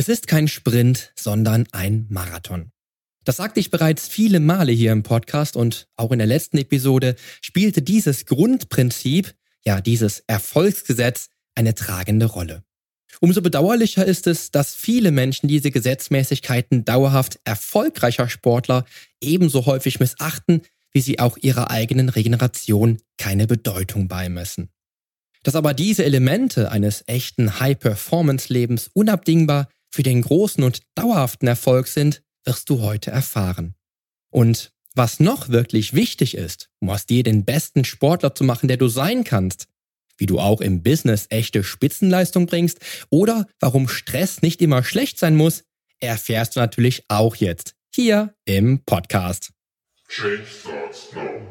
Es ist kein Sprint, sondern ein Marathon. Das sagte ich bereits viele Male hier im Podcast und auch in der letzten Episode spielte dieses Grundprinzip, ja dieses Erfolgsgesetz, eine tragende Rolle. Umso bedauerlicher ist es, dass viele Menschen diese Gesetzmäßigkeiten dauerhaft erfolgreicher Sportler ebenso häufig missachten, wie sie auch ihrer eigenen Regeneration keine Bedeutung beimessen. Dass aber diese Elemente eines echten High-Performance-Lebens unabdingbar für den großen und dauerhaften Erfolg sind, wirst du heute erfahren. Und was noch wirklich wichtig ist, um aus dir den besten Sportler zu machen, der du sein kannst, wie du auch im Business echte Spitzenleistung bringst oder warum Stress nicht immer schlecht sein muss, erfährst du natürlich auch jetzt hier im Podcast. Change starts now.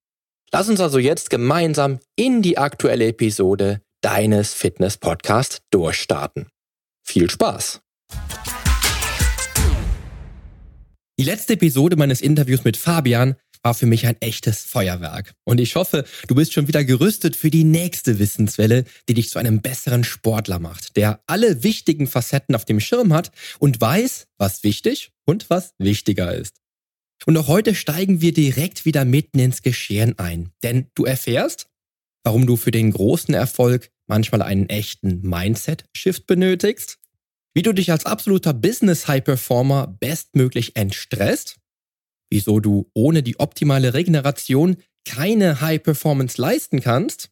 Lass uns also jetzt gemeinsam in die aktuelle Episode deines Fitness-Podcasts durchstarten. Viel Spaß! Die letzte Episode meines Interviews mit Fabian war für mich ein echtes Feuerwerk. Und ich hoffe, du bist schon wieder gerüstet für die nächste Wissenswelle, die dich zu einem besseren Sportler macht, der alle wichtigen Facetten auf dem Schirm hat und weiß, was wichtig und was wichtiger ist. Und auch heute steigen wir direkt wieder mitten ins Geschehen ein. Denn du erfährst, warum du für den großen Erfolg manchmal einen echten Mindset-Shift benötigst, wie du dich als absoluter Business-High-Performer bestmöglich entstresst, wieso du ohne die optimale Regeneration keine High-Performance leisten kannst,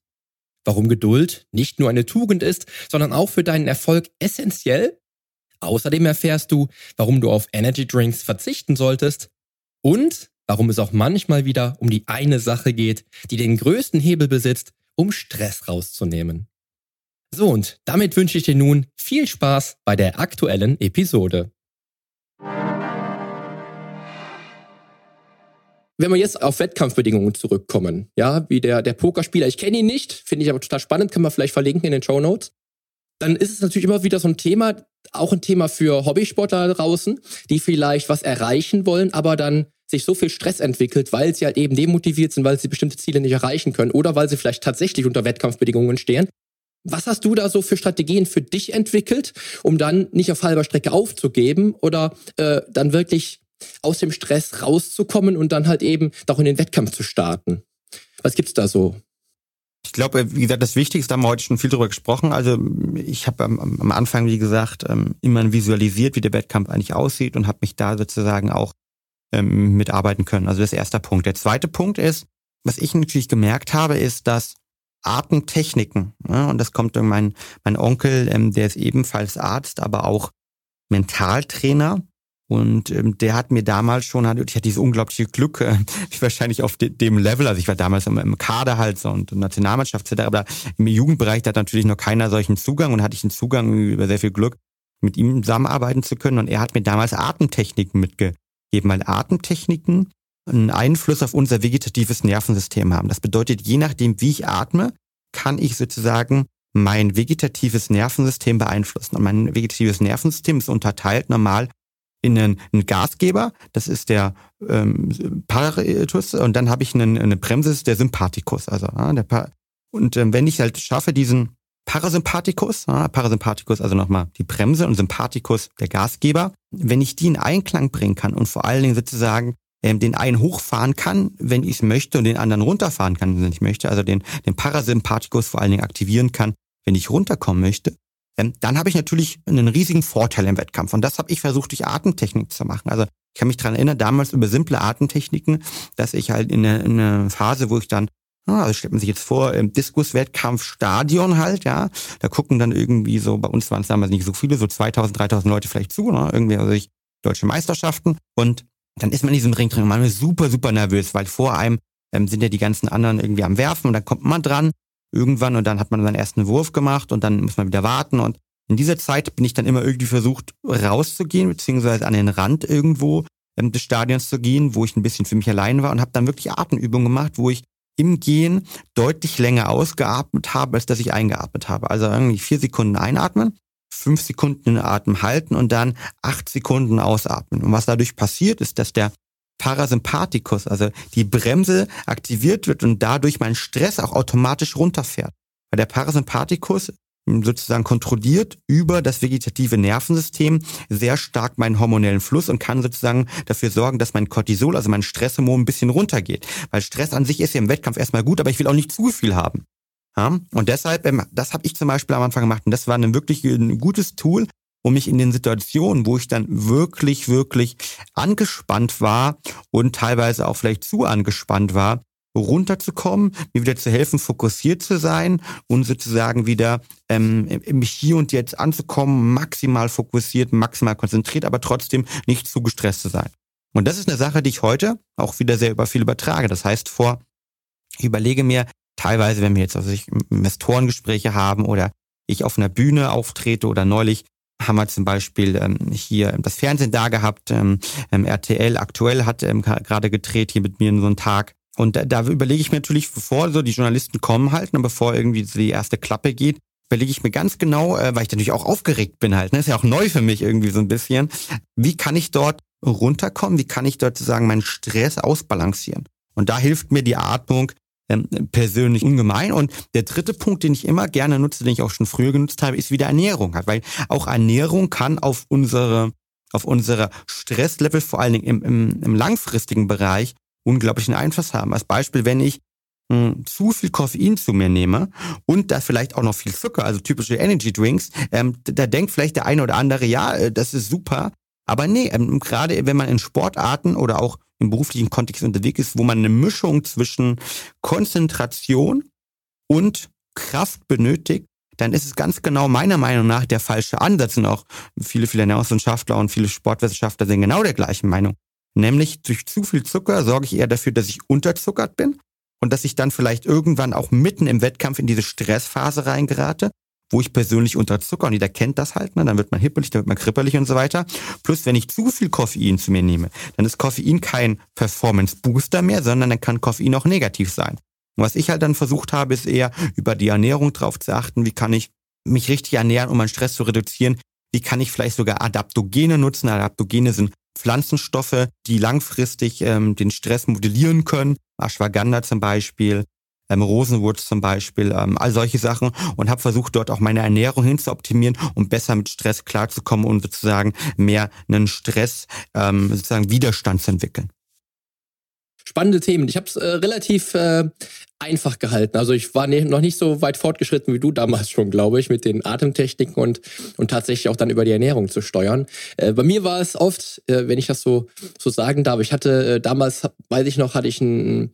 warum Geduld nicht nur eine Tugend ist, sondern auch für deinen Erfolg essentiell. Außerdem erfährst du, warum du auf Energy Drinks verzichten solltest und warum es auch manchmal wieder um die eine Sache geht, die den größten Hebel besitzt, um Stress rauszunehmen. So, und damit wünsche ich dir nun viel Spaß bei der aktuellen Episode. Wenn wir jetzt auf Wettkampfbedingungen zurückkommen, ja, wie der, der Pokerspieler, ich kenne ihn nicht, finde ich aber total spannend, kann man vielleicht verlinken in den Show Notes. Dann ist es natürlich immer wieder so ein Thema, auch ein Thema für Hobbysportler draußen, die vielleicht was erreichen wollen, aber dann sich so viel Stress entwickelt, weil sie halt eben demotiviert sind, weil sie bestimmte Ziele nicht erreichen können oder weil sie vielleicht tatsächlich unter Wettkampfbedingungen stehen. Was hast du da so für Strategien für dich entwickelt, um dann nicht auf halber Strecke aufzugeben oder äh, dann wirklich aus dem Stress rauszukommen und dann halt eben doch in den Wettkampf zu starten? Was gibt's da so? Ich glaube, wie gesagt, das Wichtigste haben wir heute schon viel darüber gesprochen. Also ich habe am, am, Anfang, wie gesagt, ähm, immer visualisiert, wie der Wettkampf eigentlich aussieht und habe mich da sozusagen auch ähm, mitarbeiten können. Also das ist erste Punkt. Der zweite Punkt ist, was ich natürlich gemerkt habe, ist, dass Atemtechniken, ja, und das kommt durch mein, mein Onkel, ähm, der ist ebenfalls Arzt, aber auch Mentaltrainer. Und ähm, der hat mir damals schon, ich hatte dieses unglaubliche Glück, äh, ich wahrscheinlich auf de, dem Level, also ich war damals im, im Kader halt so und Nationalmannschaft etc., aber im Jugendbereich da hat natürlich noch keiner solchen Zugang und hatte ich einen Zugang über sehr viel Glück, mit ihm zusammenarbeiten zu können. Und er hat mir damals Atemtechniken mitgegeben, weil Atemtechniken einen Einfluss auf unser vegetatives Nervensystem haben. Das bedeutet, je nachdem, wie ich atme, kann ich sozusagen mein vegetatives Nervensystem beeinflussen. Und mein vegetatives Nervensystem ist unterteilt normal in einen, einen Gasgeber, das ist der ähm, Paratus, und dann habe ich einen, eine Bremse, der Sympathikus. Also, ja, der pa und ähm, wenn ich halt schaffe, diesen Parasympathikus, ja, Parasympathikus, also nochmal die Bremse und Sympathikus, der Gasgeber, wenn ich die in Einklang bringen kann und vor allen Dingen sozusagen ähm, den einen hochfahren kann, wenn ich es möchte, und den anderen runterfahren kann, wenn ich möchte, also den, den Parasympathikus vor allen Dingen aktivieren kann, wenn ich runterkommen möchte, dann habe ich natürlich einen riesigen Vorteil im Wettkampf. Und das habe ich versucht, durch Atemtechnik zu machen. Also ich kann mich daran erinnern, damals über simple Atemtechniken, dass ich halt in einer Phase, wo ich dann Also stellt man sich jetzt vor, im Diskus-Wettkampf-Stadion halt, ja. Da gucken dann irgendwie so, bei uns waren es damals nicht so viele, so 2000, 3000 Leute vielleicht zu, ne? Irgendwie, also ich, deutsche Meisterschaften. Und dann ist man in diesem Ring drin und man ist super, super nervös, weil vor einem ähm, sind ja die ganzen anderen irgendwie am Werfen und dann kommt man dran irgendwann und dann hat man seinen ersten Wurf gemacht und dann muss man wieder warten und in dieser Zeit bin ich dann immer irgendwie versucht rauszugehen, beziehungsweise an den Rand irgendwo ähm, des Stadions zu gehen, wo ich ein bisschen für mich allein war und habe dann wirklich Atemübungen gemacht, wo ich im Gehen deutlich länger ausgeatmet habe, als dass ich eingeatmet habe. Also irgendwie vier Sekunden einatmen, fünf Sekunden den Atem halten und dann acht Sekunden ausatmen. Und was dadurch passiert, ist, dass der Parasympathikus, also die Bremse aktiviert wird und dadurch mein Stress auch automatisch runterfährt. Weil der Parasympathikus sozusagen kontrolliert über das vegetative Nervensystem sehr stark meinen hormonellen Fluss und kann sozusagen dafür sorgen, dass mein Cortisol, also mein Stresshormon ein bisschen runtergeht. Weil Stress an sich ist ja im Wettkampf erstmal gut, aber ich will auch nicht zu viel haben. Ja? Und deshalb, ähm, das habe ich zum Beispiel am Anfang gemacht und das war ein wirklich ein gutes Tool, um mich in den Situationen, wo ich dann wirklich, wirklich angespannt war und teilweise auch vielleicht zu angespannt war, runterzukommen, mir wieder zu helfen, fokussiert zu sein und sozusagen wieder ähm, im Hier und Jetzt anzukommen, maximal fokussiert, maximal konzentriert, aber trotzdem nicht zu gestresst zu sein. Und das ist eine Sache, die ich heute auch wieder sehr über viel übertrage. Das heißt, vor, ich überlege mir teilweise, wenn wir jetzt also ich Investorengespräche haben oder ich auf einer Bühne auftrete oder neulich haben wir zum Beispiel ähm, hier das Fernsehen da gehabt. Ähm, ähm RTL aktuell hat ähm, gerade gedreht hier mit mir in so einen Tag. Und da, da überlege ich mir natürlich, bevor so die Journalisten kommen halt, und ne, bevor irgendwie die erste Klappe geht, überlege ich mir ganz genau, äh, weil ich natürlich auch aufgeregt bin halt. Ne? Ist ja auch neu für mich irgendwie so ein bisschen. Wie kann ich dort runterkommen? Wie kann ich dort sozusagen meinen Stress ausbalancieren? Und da hilft mir die Atmung, ähm, persönlich ungemein. Und der dritte Punkt, den ich immer gerne nutze, den ich auch schon früher genutzt habe, ist wieder Ernährung. Weil auch Ernährung kann auf unsere, auf unsere Stresslevel, vor allen Dingen im, im, im langfristigen Bereich, unglaublichen Einfluss haben. Als Beispiel, wenn ich hm, zu viel Koffein zu mir nehme und da vielleicht auch noch viel Zucker, also typische Energy Drinks, ähm, da denkt vielleicht der eine oder andere, ja, äh, das ist super. Aber nee, ähm, gerade wenn man in Sportarten oder auch im beruflichen Kontext unterwegs ist, wo man eine Mischung zwischen Konzentration und Kraft benötigt, dann ist es ganz genau meiner Meinung nach der falsche Ansatz. Und auch viele, viele Ernährungswissenschaftler und viele Sportwissenschaftler sind genau der gleichen Meinung. Nämlich durch zu viel Zucker sorge ich eher dafür, dass ich unterzuckert bin und dass ich dann vielleicht irgendwann auch mitten im Wettkampf in diese Stressphase reingerate wo ich persönlich unterzucker und jeder kennt das halt, ne? dann wird man hippelig, dann wird man kribbelig und so weiter. Plus, wenn ich zu viel Koffein zu mir nehme, dann ist Koffein kein Performance-Booster mehr, sondern dann kann Koffein auch negativ sein. Und was ich halt dann versucht habe, ist eher über die Ernährung drauf zu achten, wie kann ich mich richtig ernähren, um meinen Stress zu reduzieren, wie kann ich vielleicht sogar Adaptogene nutzen. Adaptogene sind Pflanzenstoffe, die langfristig ähm, den Stress modellieren können. Ashwagandha zum Beispiel, ähm, Rosenwurz zum Beispiel, ähm, all solche Sachen und habe versucht, dort auch meine Ernährung hin zu optimieren, um besser mit Stress klarzukommen und sozusagen mehr einen Stress, ähm, sozusagen Widerstand zu entwickeln. Spannende Themen. Ich habe es äh, relativ äh, einfach gehalten. Also ich war ne, noch nicht so weit fortgeschritten wie du damals schon, glaube ich, mit den Atemtechniken und, und tatsächlich auch dann über die Ernährung zu steuern. Äh, bei mir war es oft, äh, wenn ich das so, so sagen darf, ich hatte äh, damals, weiß ich noch, hatte ich einen,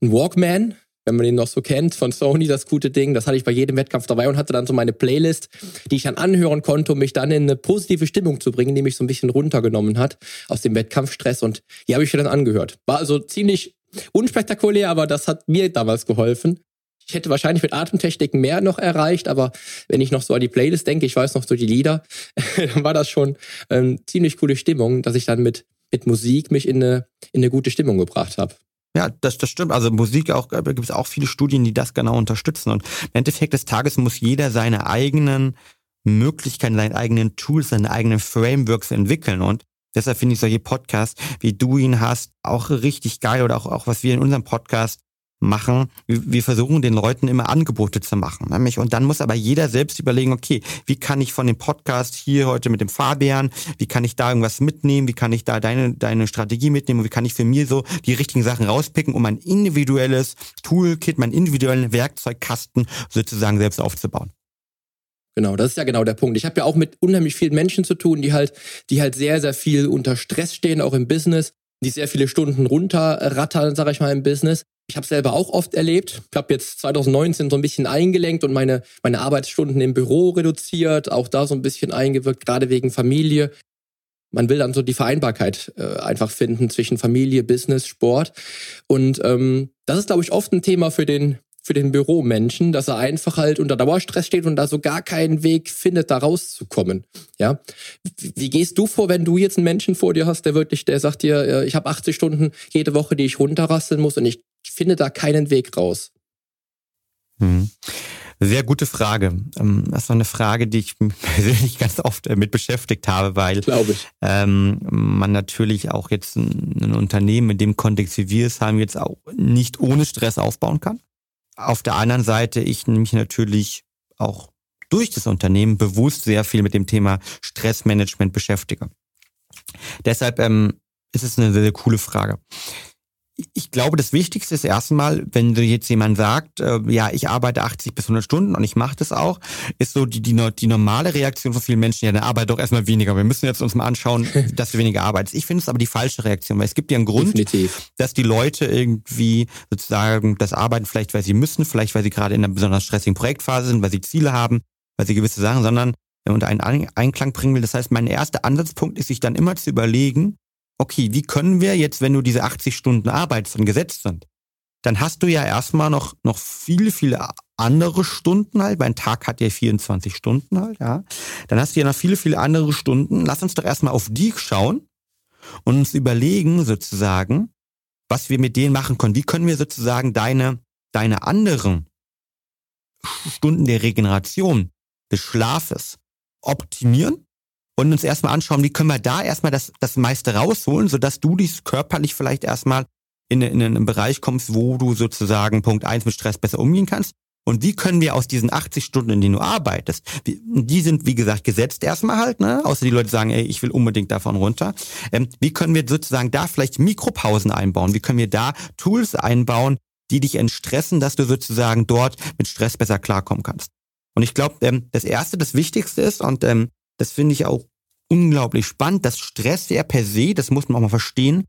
einen Walkman, wenn man ihn noch so kennt, von Sony, das gute Ding. Das hatte ich bei jedem Wettkampf dabei und hatte dann so meine Playlist, die ich dann anhören konnte, um mich dann in eine positive Stimmung zu bringen, die mich so ein bisschen runtergenommen hat aus dem Wettkampfstress. Und die habe ich mir dann angehört. War also ziemlich unspektakulär, aber das hat mir damals geholfen. Ich hätte wahrscheinlich mit Atemtechniken mehr noch erreicht, aber wenn ich noch so an die Playlist denke, ich weiß noch so die Lieder, dann war das schon ähm, ziemlich coole Stimmung, dass ich dann mit, mit Musik mich in eine, in eine gute Stimmung gebracht habe. Ja, das, das stimmt. Also Musik auch, äh, gibt es auch viele Studien, die das genau unterstützen. Und im Endeffekt des Tages muss jeder seine eigenen Möglichkeiten, seine eigenen Tools, seine eigenen Frameworks entwickeln. Und deshalb finde ich solche Podcasts, wie du ihn hast, auch richtig geil oder auch, auch was wir in unserem Podcast machen. Wir versuchen den Leuten immer Angebote zu machen. Nämlich, und dann muss aber jeder selbst überlegen, okay, wie kann ich von dem Podcast hier heute mit dem Fabian, wie kann ich da irgendwas mitnehmen, wie kann ich da deine, deine Strategie mitnehmen und wie kann ich für mir so die richtigen Sachen rauspicken, um ein individuelles Toolkit, meinen individuellen Werkzeugkasten sozusagen selbst aufzubauen. Genau, das ist ja genau der Punkt. Ich habe ja auch mit unheimlich vielen Menschen zu tun, die halt, die halt sehr, sehr viel unter Stress stehen, auch im Business, die sehr viele Stunden runterrattern, sage ich mal, im Business Ich habe selber auch oft erlebt. Ich habe jetzt 2019 so ein bisschen eingelenkt und meine, meine Arbeitsstunden im Büro reduziert, auch da so ein bisschen eingewirkt, gerade wegen Familie. Man will dann so die Vereinbarkeit äh, einfach finden zwischen Familie, Business, Sport. Und ähm, das ist, glaube ich, oft ein Thema für den für den Büromenschen, dass er einfach halt unter Dauerstress steht und da so gar keinen Weg findet, da rauszukommen. Ja, wie gehst du vor, wenn du jetzt einen Menschen vor dir hast, der wirklich, der sagt dir, äh, ich habe 80 Stunden jede Woche, die ich runterrasseln muss und ich finde da keinen Weg raus? Hm. Sehr gute Frage. Ähm, das war eine Frage, die ich persönlich ganz oft äh, mit beschäftigt habe, weil ähm, man natürlich auch jetzt ein, ein Unternehmen in dem Kontext, wie wir es haben, jetzt auch nicht ohne Stress aufbauen kann. Auf der anderen Seite, ich mich natürlich auch durch das Unternehmen bewusst sehr viel mit dem Thema Stressmanagement beschäftige. Deshalb ähm, ist es eine sehr, sehr coole Frage ich glaube, das Wichtigste ist erstmal, wenn du jetzt jemand sagt, äh, ja, ich arbeite 80 bis 100 Stunden und ich mache das auch, ist so die, die, die normale Reaktion von vielen Menschen, ja, dann arbeite doch erstmal weniger. Wir müssen jetzt uns mal anschauen, dass du weniger arbeitest. Ich finde es aber die falsche Reaktion, weil es gibt ja einen Grund, Definitiv. dass die Leute irgendwie sozusagen das arbeiten, vielleicht weil sie müssen, vielleicht weil sie gerade in einer besonders stressigen Projektphase sind, weil sie Ziele haben, weil sie gewisse Sachen, sondern unter einen Einklang bringen will. Das heißt, mein erster Ansatzpunkt ist, sich dann immer zu überlegen, okay, wie können wir jetzt, wenn du diese 80 Stunden arbeitest und gesetzt sind, dann hast du ja erstmal noch, noch viele, viele andere Stunden halt. Mein Tag hat ja 24 Stunden halt, ja. Dann hast du ja noch viele, viele andere Stunden. Lass uns doch erstmal auf die schauen und uns überlegen sozusagen, was wir mit denen machen können. Wie können wir sozusagen deine, deine anderen Stunden der Regeneration, des Schlafes optimieren und uns erstmal anschauen, wie können wir da erstmal das, das meiste rausholen, sodass du dich körperlich vielleicht erstmal in, in einen Bereich kommst, wo du sozusagen Punkt eins mit Stress besser umgehen kannst. Und wie können wir aus diesen 80 Stunden, in denen du arbeitest, die sind, wie gesagt, gesetzt erstmal halt, ne? Außer die Leute sagen, ey, ich will unbedingt davon runter. Ähm, wie können wir sozusagen da vielleicht Mikropausen einbauen? Wie können wir da Tools einbauen, die dich entstressen, dass du sozusagen dort mit Stress besser klarkommen kannst? Und ich glaube, ähm, das Erste, das Wichtigste ist, und ähm, das finde ich auch unglaublich spannend, dass Stress ja per se, das muss man auch mal verstehen,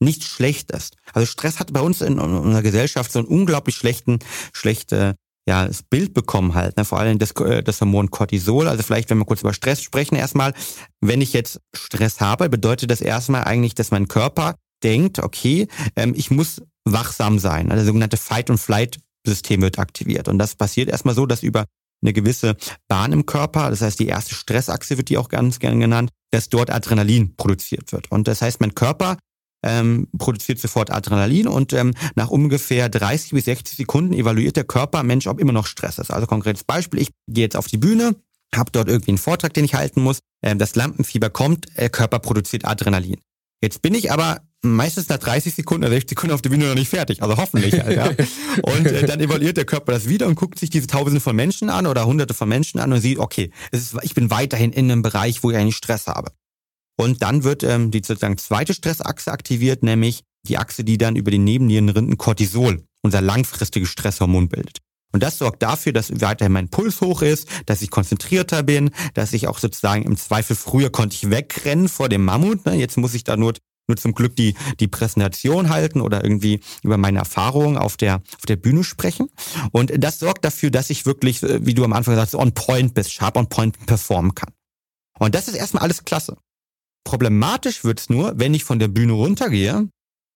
nicht schlecht ist. Also Stress hat bei uns in unserer Gesellschaft so einen unglaublich schlechten, schlechte ja, das Bild bekommen halt, ne? vor allem das, äh, das Hormon Cortisol. Also vielleicht, wenn wir kurz über Stress sprechen, erstmal, wenn ich jetzt Stress habe, bedeutet das erstmal eigentlich, dass mein Körper denkt, okay, ähm, ich muss wachsam sein. Also das sogenannte Fight-and-Flight-System wird aktiviert. Und das passiert erstmal so, dass über eine gewisse Bahn im Körper, das heißt die erste Stressachse wird die auch ganz gerne genannt, dass dort Adrenalin produziert wird. Und das heißt, mein Körper ähm, produziert sofort Adrenalin und ähm, nach ungefähr 30 bis 60 Sekunden evaluiert der Körper, Mensch, ob immer noch Stress ist. Also konkretes Beispiel, ich gehe jetzt auf die Bühne, habe dort irgendwie einen Vortrag, den ich halten muss, ähm, das Lampenfieber kommt, der Körper produziert Adrenalin. Jetzt bin ich aber meistens nach 30 Sekunden oder 60 Sekunden auf der Bühne noch nicht fertig. Also hoffentlich halt, ja. Und äh, dann evaluiert der Körper das wieder und guckt sich diese Tausende von Menschen an oder Hunderte von Menschen an und sieht, okay, ist, ich bin weiterhin in einem Bereich, wo ich eigentlich Stress habe. Und dann wird ähm, die sozusagen zweite Stressachse aktiviert, nämlich die Achse, die dann über den Nebennierenrinden Cortisol, unser langfristiges Stresshormon bildet. Und das sorgt dafür, dass weiterhin mein Puls hoch ist, dass ich konzentrierter bin, dass ich auch sozusagen im Zweifel früher konnte ich wegrennen vor dem Mammut. Ne? Jetzt muss ich da nur nur zum Glück die, die Präsentation halten oder irgendwie über meine Erfahrungen auf der, auf der Bühne sprechen. Und das sorgt dafür, dass ich wirklich, äh, wie du am Anfang sagst, on point bist, sharp on point performen kann. Und das ist erstmal alles klasse. Problematisch wird's nur, wenn ich von der Bühne runtergehe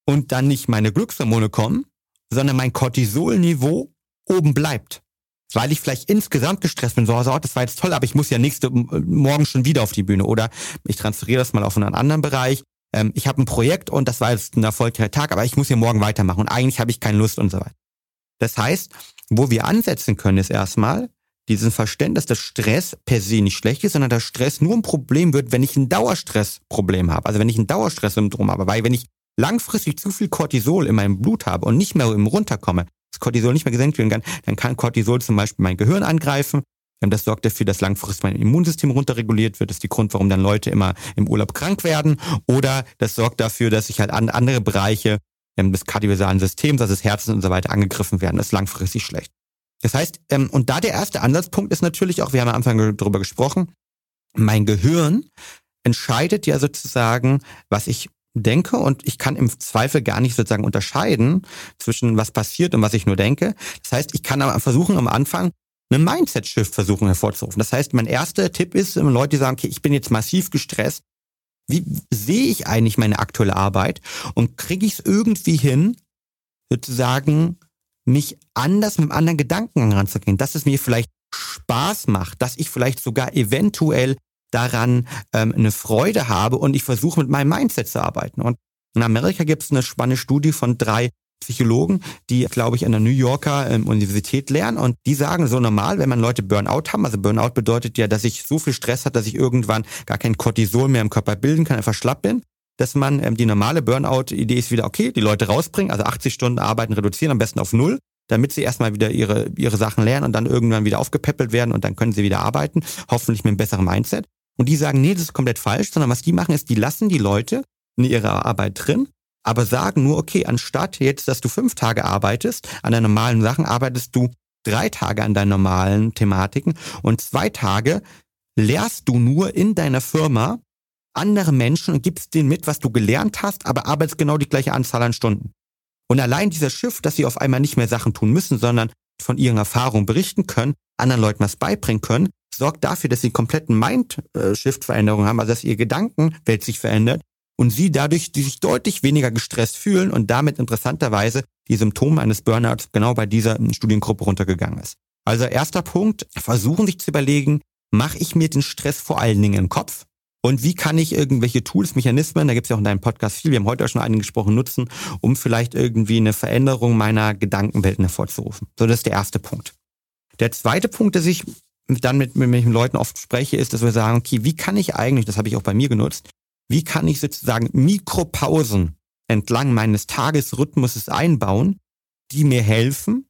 und dann nicht meine Glückshormone kommen, sondern mein Cortisolniveau oben bleibt. Weil ich vielleicht insgesamt gestresst bin, so, also, das war jetzt toll, aber ich muss ja nächste Morgen schon wieder auf die Bühne. Oder ich transferiere das mal auf einen anderen Bereich ähm, ich habe ein Projekt und das war jetzt ein erfolgreicher Tag, aber ich muss hier morgen weitermachen und eigentlich habe ich keine Lust und so weiter. Das heißt, wo wir ansetzen können, ist erstmal diesen Verständnis, dass Stress per se nicht schlecht ist, sondern dass Stress nur ein Problem wird, wenn ich ein Dauerstressproblem habe. Also wenn ich ein Dauerstresssyndrom habe. Weil wenn ich langfristig zu viel Cortisol in meinem Blut habe und nicht mehr im runterkomme, das Cortisol nicht mehr gesenkt werden kann, dann kann Cortisol zum Beispiel mein Gehirn angreifen, das sorgt dafür, dass langfristig mein Immunsystem runterreguliert wird. Das ist die Grund, warum dann Leute immer im Urlaub krank werden. Oder das sorgt dafür, dass sich halt an andere Bereiche des kardiovaskulären Systems, also des Herzens und so weiter angegriffen werden. Das ist langfristig schlecht. Das heißt, ähm, und da der erste Ansatzpunkt ist natürlich auch, wir haben am Anfang darüber gesprochen, mein Gehirn entscheidet ja sozusagen, was ich denke und ich kann im Zweifel gar nicht sozusagen unterscheiden zwischen was passiert und was ich nur denke. Das heißt, ich kann aber versuchen am Anfang eine Mindset-Shift versuchen hervorzurufen. Das heißt, mein erster Tipp ist, Leute, die sagen, okay, ich bin jetzt massiv gestresst, wie sehe ich eigentlich meine aktuelle Arbeit und kriege ich es irgendwie hin, sozusagen mich anders mit einem anderen Gedanken ranzugehen, dass es mir vielleicht Spaß macht, dass ich vielleicht sogar eventuell daran ähm, eine Freude habe und ich versuche mit meinem Mindset zu arbeiten. Und in Amerika gibt es eine spannende Studie von drei Psychologen, die, glaube ich, an der New Yorker ähm, Universität lernen und die sagen so normal, wenn man Leute Burnout haben, also Burnout bedeutet ja, dass ich so viel Stress hat, dass ich irgendwann gar kein Cortisol mehr im Körper bilden kann, einfach schlapp bin, dass man ähm, die normale Burnout-Idee ist wieder, okay, die Leute rausbringen, also 80 Stunden arbeiten reduzieren, am besten auf null, damit sie erstmal wieder ihre, ihre Sachen lernen und dann irgendwann wieder aufgepäppelt werden und dann können sie wieder arbeiten, hoffentlich mit einem besseren Mindset. Und die sagen, nee, das ist komplett falsch, sondern was die machen ist, die lassen die Leute in ihrer Arbeit drin, aber sagen nur, okay, anstatt jetzt, dass du fünf Tage arbeitest an deinen normalen Sachen, arbeitest du drei Tage an deinen normalen Thematiken und zwei Tage lehrst du nur in deiner Firma andere Menschen und gibst denen mit, was du gelernt hast, aber arbeitest genau die gleiche Anzahl an Stunden. Und allein dieser Schiff, dass sie auf einmal nicht mehr Sachen tun müssen, sondern von ihren Erfahrungen berichten können, anderen Leuten was beibringen können, sorgt dafür, dass sie einen kompletten Mind-Shift-Veränderung haben, also dass ihr Gedankenwelt sich verändert und sie dadurch sich deutlich weniger gestresst fühlen und damit interessanterweise die Symptome eines Burnouts genau bei dieser Studiengruppe runtergegangen ist. Also erster Punkt, versuchen sich zu überlegen, mache ich mir den Stress vor allen Dingen im Kopf? Und wie kann ich irgendwelche Tools, Mechanismen, da gibt es ja auch in deinem Podcast viel, wir haben heute auch schon einen gesprochen, nutzen, um vielleicht irgendwie eine Veränderung meiner Gedankenwelten hervorzurufen. So, das ist der erste Punkt. Der zweite Punkt, dass ich dann mit, mit, mit Leuten oft spreche, ist, dass wir sagen, okay, wie kann ich eigentlich, das habe ich auch bei mir genutzt, wie kann ich sozusagen Mikropausen entlang meines Tagesrhythmuses einbauen, die mir helfen,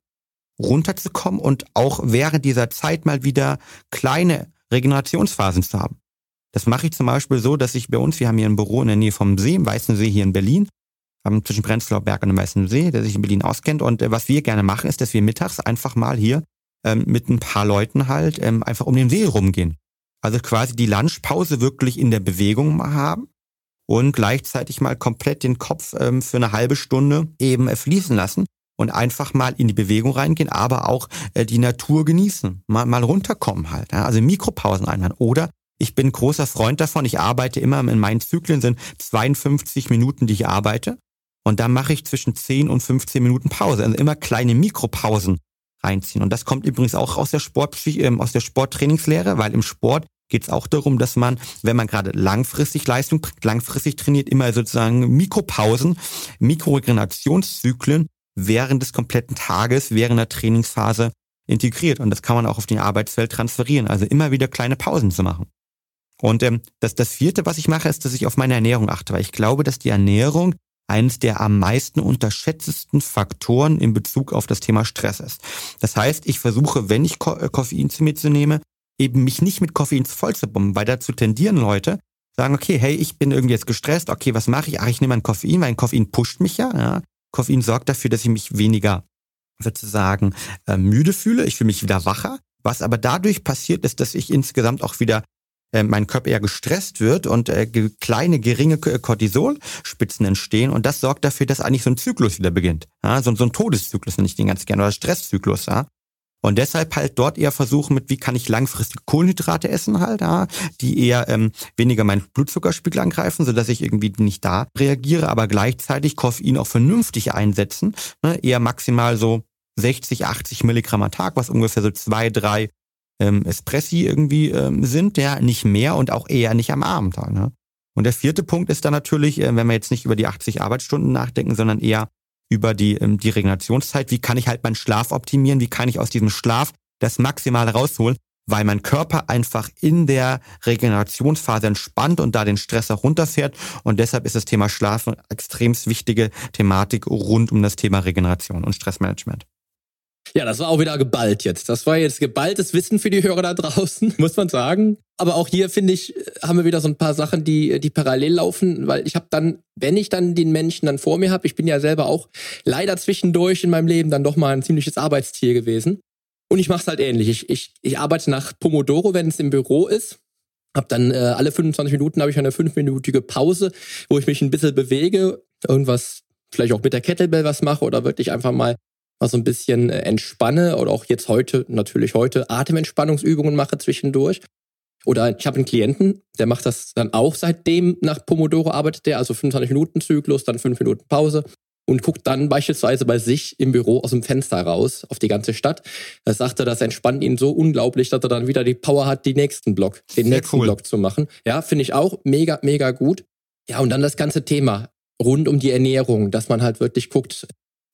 runterzukommen und auch während dieser Zeit mal wieder kleine Regenerationsphasen zu haben. Das mache ich zum Beispiel so, dass ich bei uns, wir haben hier ein Büro in der Nähe vom See, im Weißen See hier in Berlin, haben zwischen Prenzlauer Berg und dem Weißen See, der sich in Berlin auskennt. Und äh, was wir gerne machen, ist, dass wir mittags einfach mal hier ähm, mit ein paar Leuten halt ähm, einfach um den See rumgehen. Also quasi die Lunchpause wirklich in der Bewegung mal haben und gleichzeitig mal komplett den Kopf ähm, für eine halbe Stunde eben äh, fließen lassen und einfach mal in die Bewegung reingehen, aber auch äh, die Natur genießen, mal, mal runterkommen halt. Ja? Also Mikropausen einhalten. Oder ich bin großer Freund davon, ich arbeite immer in meinen Zyklen sind 52 Minuten, die ich arbeite. Und da mache ich zwischen 10 und 15 Minuten Pause. Also immer kleine Mikropausen reinziehen. Und das kommt übrigens auch aus der Sport, ähm, aus der Sporttrainingslehre, weil im Sport geht es auch darum, dass man, wenn man gerade langfristig Leistung bringt, langfristig trainiert, immer sozusagen Mikropausen, Mikroregenerationszyklen während des kompletten Tages, während der Trainingsphase integriert. Und das kann man auch auf den Arbeitsfeld transferieren. Also immer wieder kleine Pausen zu machen. Und ähm, das, das vierte, was ich mache, ist, dass ich auf meine Ernährung achte, weil ich glaube, dass die Ernährung eines der am meisten unterschätztesten Faktoren in Bezug auf das Thema Stress ist. Das heißt, ich versuche, wenn ich äh, Koffein zu mir zu nehme, eben mich nicht mit Koffein voll zu bomben, weil dazu tendieren Leute, sagen, okay, hey, ich bin irgendwie jetzt gestresst, okay, was mache ich? Ach, ich nehme ein Koffein, weil ein Koffein pusht mich ja, ja. Koffein sorgt dafür, dass ich mich weniger sozusagen äh, müde fühle, ich fühle mich wieder wacher. Was aber dadurch passiert ist, dass ich insgesamt auch wieder äh, mein Körper eher gestresst wird und äh, kleine, geringe Cortisolspitzen entstehen. Und das sorgt dafür, dass eigentlich so ein Zyklus wieder beginnt. So ein Todeszyklus nenne ich den ganz gerne, oder Stresszyklus. Ja. Und deshalb halt dort eher versuchen mit, wie kann ich langfristig Kohlenhydrate essen halt, ja, die eher ähm, weniger meinen Blutzuckerspiegel angreifen, sodass ich irgendwie nicht da reagiere, aber gleichzeitig Koffein auch vernünftig einsetzen, ne, eher maximal so 60, 80 Milligramm am Tag, was ungefähr so zwei, drei ähm, Espressi irgendwie ähm, sind, ja, nicht mehr und auch eher nicht am Abend. Ne? Und der vierte Punkt ist dann natürlich, äh, wenn wir jetzt nicht über die 80 Arbeitsstunden nachdenken, sondern eher über die, ähm, die Regenerationszeit, wie kann ich halt meinen Schlaf optimieren, wie kann ich aus diesem Schlaf das Maximale rausholen, weil mein Körper einfach in der Regenerationsphase entspannt und da den Stress auch runterfährt. Und deshalb ist das Thema Schlaf eine extrem wichtige Thematik rund um das Thema Regeneration und Stressmanagement. Ja, das war auch wieder geballt jetzt. Das war jetzt geballtes Wissen für die Hörer da draußen, muss man sagen. Aber auch hier finde ich, haben wir wieder so ein paar Sachen, die, die parallel laufen, weil ich habe dann, wenn ich dann den Menschen dann vor mir habe, ich bin ja selber auch leider zwischendurch in meinem Leben dann doch mal ein ziemliches Arbeitstier gewesen. Und ich mache es halt ähnlich. Ich, ich, ich arbeite nach Pomodoro, wenn es im Büro ist. Hab dann äh, alle 25 Minuten habe ich eine fünfminütige Pause, wo ich mich ein bisschen bewege, irgendwas vielleicht auch mit der Kettlebell was mache oder wirklich einfach mal mal so ein bisschen äh, entspanne oder auch jetzt heute, natürlich heute, Atementspannungsübungen mache zwischendurch. Oder ich habe einen Klienten, der macht das dann auch seitdem nach Pomodoro arbeitet der, also 25 Minuten Zyklus, dann 5 Minuten Pause und guckt dann beispielsweise bei sich im Büro aus dem Fenster raus auf die ganze Stadt. Da sagt er, das entspannt ihn so unglaublich, dass er dann wieder die Power hat, den nächsten Block, den Sehr nächsten cool. Block zu machen. Ja, finde ich auch mega, mega gut. Ja, und dann das ganze Thema rund um die Ernährung, dass man halt wirklich guckt,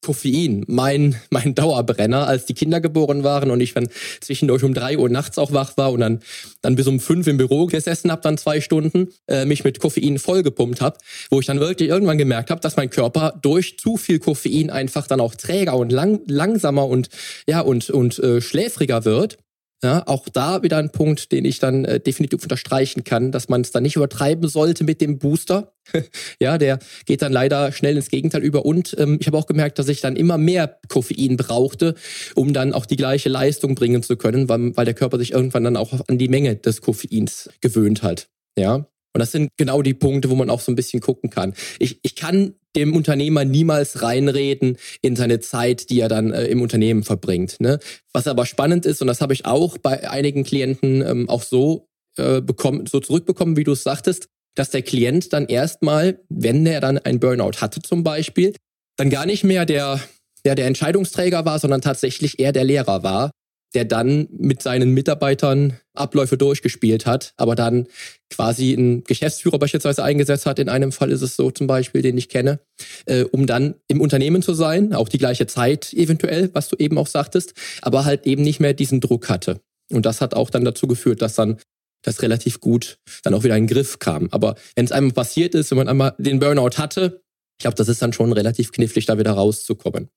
Koffein, mein, mein Dauerbrenner, als die Kinder geboren waren und ich dann zwischendurch um drei Uhr nachts auch wach war und dann, dann bis um fünf im Büro gesessen habe, dann zwei Stunden, äh, mich mit Koffein vollgepumpt habe, wo ich dann wirklich irgendwann gemerkt habe, dass mein Körper durch zu viel Koffein einfach dann auch träger und lang, langsamer und ja und, und äh, schläfriger wird. Ja, auch da wieder ein Punkt, den ich dann äh, definitiv unterstreichen kann, dass man es dann nicht übertreiben sollte mit dem Booster. ja, der geht dann leider schnell ins Gegenteil über. Und ähm, ich habe auch gemerkt, dass ich dann immer mehr Koffein brauchte, um dann auch die gleiche Leistung bringen zu können, weil, weil der Körper sich irgendwann dann auch an die Menge des Koffeins gewöhnt hat. Ja, und das sind genau die Punkte, wo man auch so ein bisschen gucken kann. Ich, ich kann dem Unternehmer niemals reinreden in seine Zeit, die er dann äh, im Unternehmen verbringt. Ne? Was aber spannend ist, und das habe ich auch bei einigen Klienten ähm, auch so äh, bekommen, so zurückbekommen, wie du es sagtest, dass der Klient dann erstmal, wenn er dann ein Burnout hatte zum Beispiel, dann gar nicht mehr der, der, der Entscheidungsträger war, sondern tatsächlich eher der Lehrer war der dann mit seinen Mitarbeitern Abläufe durchgespielt hat, aber dann quasi einen Geschäftsführer beispielsweise eingesetzt hat. In einem Fall ist es so zum Beispiel, den ich kenne, äh, um dann im Unternehmen zu sein, auch die gleiche Zeit eventuell, was du eben auch sagtest, aber halt eben nicht mehr diesen Druck hatte. Und das hat auch dann dazu geführt, dass dann das relativ gut dann auch wieder in den Griff kam. Aber wenn es einmal passiert ist, wenn man einmal den Burnout hatte, ich glaube, das ist dann schon relativ knifflig, da wieder rauszukommen.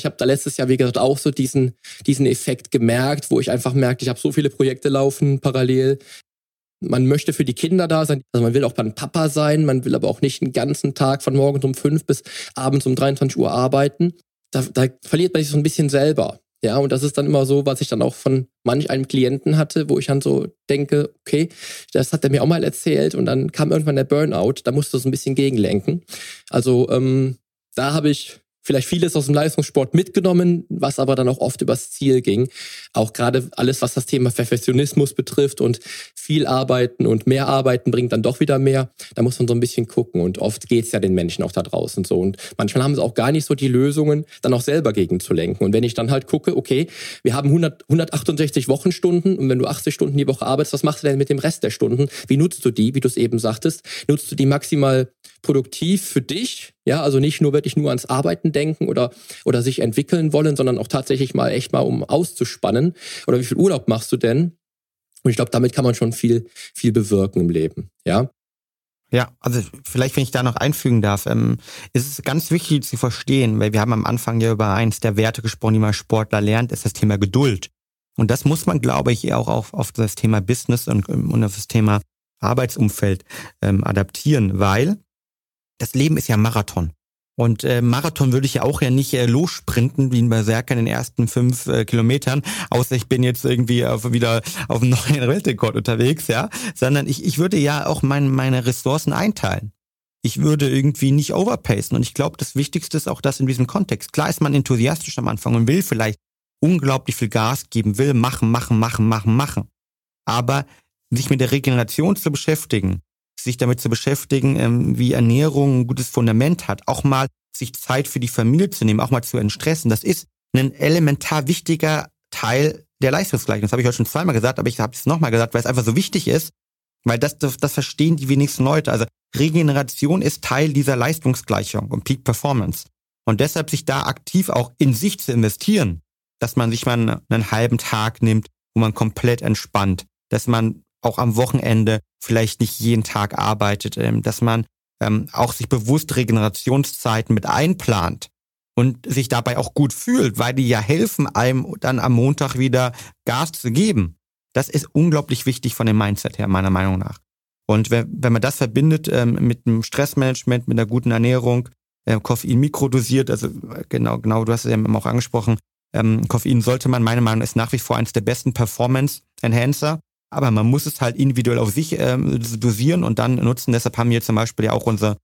Ich habe da letztes Jahr, wie gesagt, auch so diesen, diesen Effekt gemerkt, wo ich einfach merke, ich habe so viele Projekte laufen parallel. Man möchte für die Kinder da sein. Also man will auch beim Papa sein. Man will aber auch nicht den ganzen Tag von morgens um fünf bis abends um 23 Uhr arbeiten. Da, da verliert man sich so ein bisschen selber. Ja, und das ist dann immer so, was ich dann auch von manch einem Klienten hatte, wo ich dann so denke, okay, das hat er mir auch mal erzählt und dann kam irgendwann der Burnout, da musst du so ein bisschen gegenlenken. Also ähm, da habe ich vielleicht vieles aus dem Leistungssport mitgenommen, was aber dann auch oft übers Ziel ging. Auch gerade alles, was das Thema Perfektionismus betrifft und viel arbeiten und mehr arbeiten bringt dann doch wieder mehr. Da muss man so ein bisschen gucken und oft geht's ja den Menschen auch da draußen so. Und manchmal haben sie auch gar nicht so die Lösungen, dann auch selber gegen zu lenken. Und wenn ich dann halt gucke, okay, wir haben 100, 168 Wochenstunden und wenn du 80 Stunden die Woche arbeitest, was machst du denn mit dem Rest der Stunden? Wie nutzt du die, wie du es eben sagtest? Nutzt du die maximal produktiv für dich? Ja, also nicht nur wirklich nur ans Arbeiten denken oder, oder sich entwickeln wollen, sondern auch tatsächlich mal echt mal um auszuspannen. Oder wie viel Urlaub machst du denn? Und ich glaube, damit kann man schon viel, viel bewirken im Leben. Ja. Ja, also vielleicht, wenn ich da noch einfügen darf, ähm, ist es ganz wichtig zu verstehen, weil wir haben am Anfang ja über eins der Werte gesprochen, die man Sportler lernt, ist das Thema Geduld. Und das muss man, glaube ich, auch auf, auf das Thema Business und, und auf das Thema Arbeitsumfeld ähm, adaptieren, weil das Leben ist ja Marathon. Und äh, Marathon würde ich ja auch ja nicht äh, lossprinten wie ein Berserker in den ersten fünf äh, Kilometern, außer ich bin jetzt irgendwie auf, wieder auf einem neuen Weltrekord unterwegs, ja. Sondern ich, ich würde ja auch mein, meine Ressourcen einteilen. Ich würde irgendwie nicht overpacen. Und ich glaube, das Wichtigste ist auch das in diesem Kontext. Klar ist man enthusiastisch am Anfang und will vielleicht unglaublich viel Gas geben, will machen, machen, machen, machen, machen. Aber sich mit der Regeneration zu beschäftigen, sich damit zu beschäftigen, ähm, wie Ernährung ein gutes Fundament hat, auch mal sich Zeit für die Familie zu nehmen, auch mal zu entstressen, das ist ein elementar wichtiger Teil der Leistungsgleichung. Das habe ich heute schon zweimal gesagt, aber ich habe es nochmal gesagt, weil es einfach so wichtig ist, weil das, das, verstehen die wenigsten Leute. Also Regeneration ist Teil dieser Leistungsgleichung und Peak Performance. Und deshalb sich da aktiv auch in sich zu investieren, dass man sich mal einen halben Tag nimmt, wo man komplett entspannt, dass man auch am Wochenende vielleicht nicht jeden Tag arbeitet, ähm, dass man ähm, auch sich bewusst Regenerationszeiten mit einplant und sich dabei auch gut fühlt, weil die ja helfen, einem dann am Montag wieder Gas zu geben. Das ist unglaublich wichtig von dem Mindset her, meiner Meinung nach. Und wenn, wenn man das verbindet ähm, mit einem Stressmanagement, mit einer guten Ernährung, äh, Koffein mikrodosiert, also äh, genau, genau, du hast es ja auch angesprochen, ähm, Koffein sollte man, meiner Meinung nach, ist nach wie vor eines der besten Performance-Enhancer aber man muss es halt individuell auf sich ähm, dosieren und dann nutzen. Deshalb haben wir zum Beispiel ja auch unser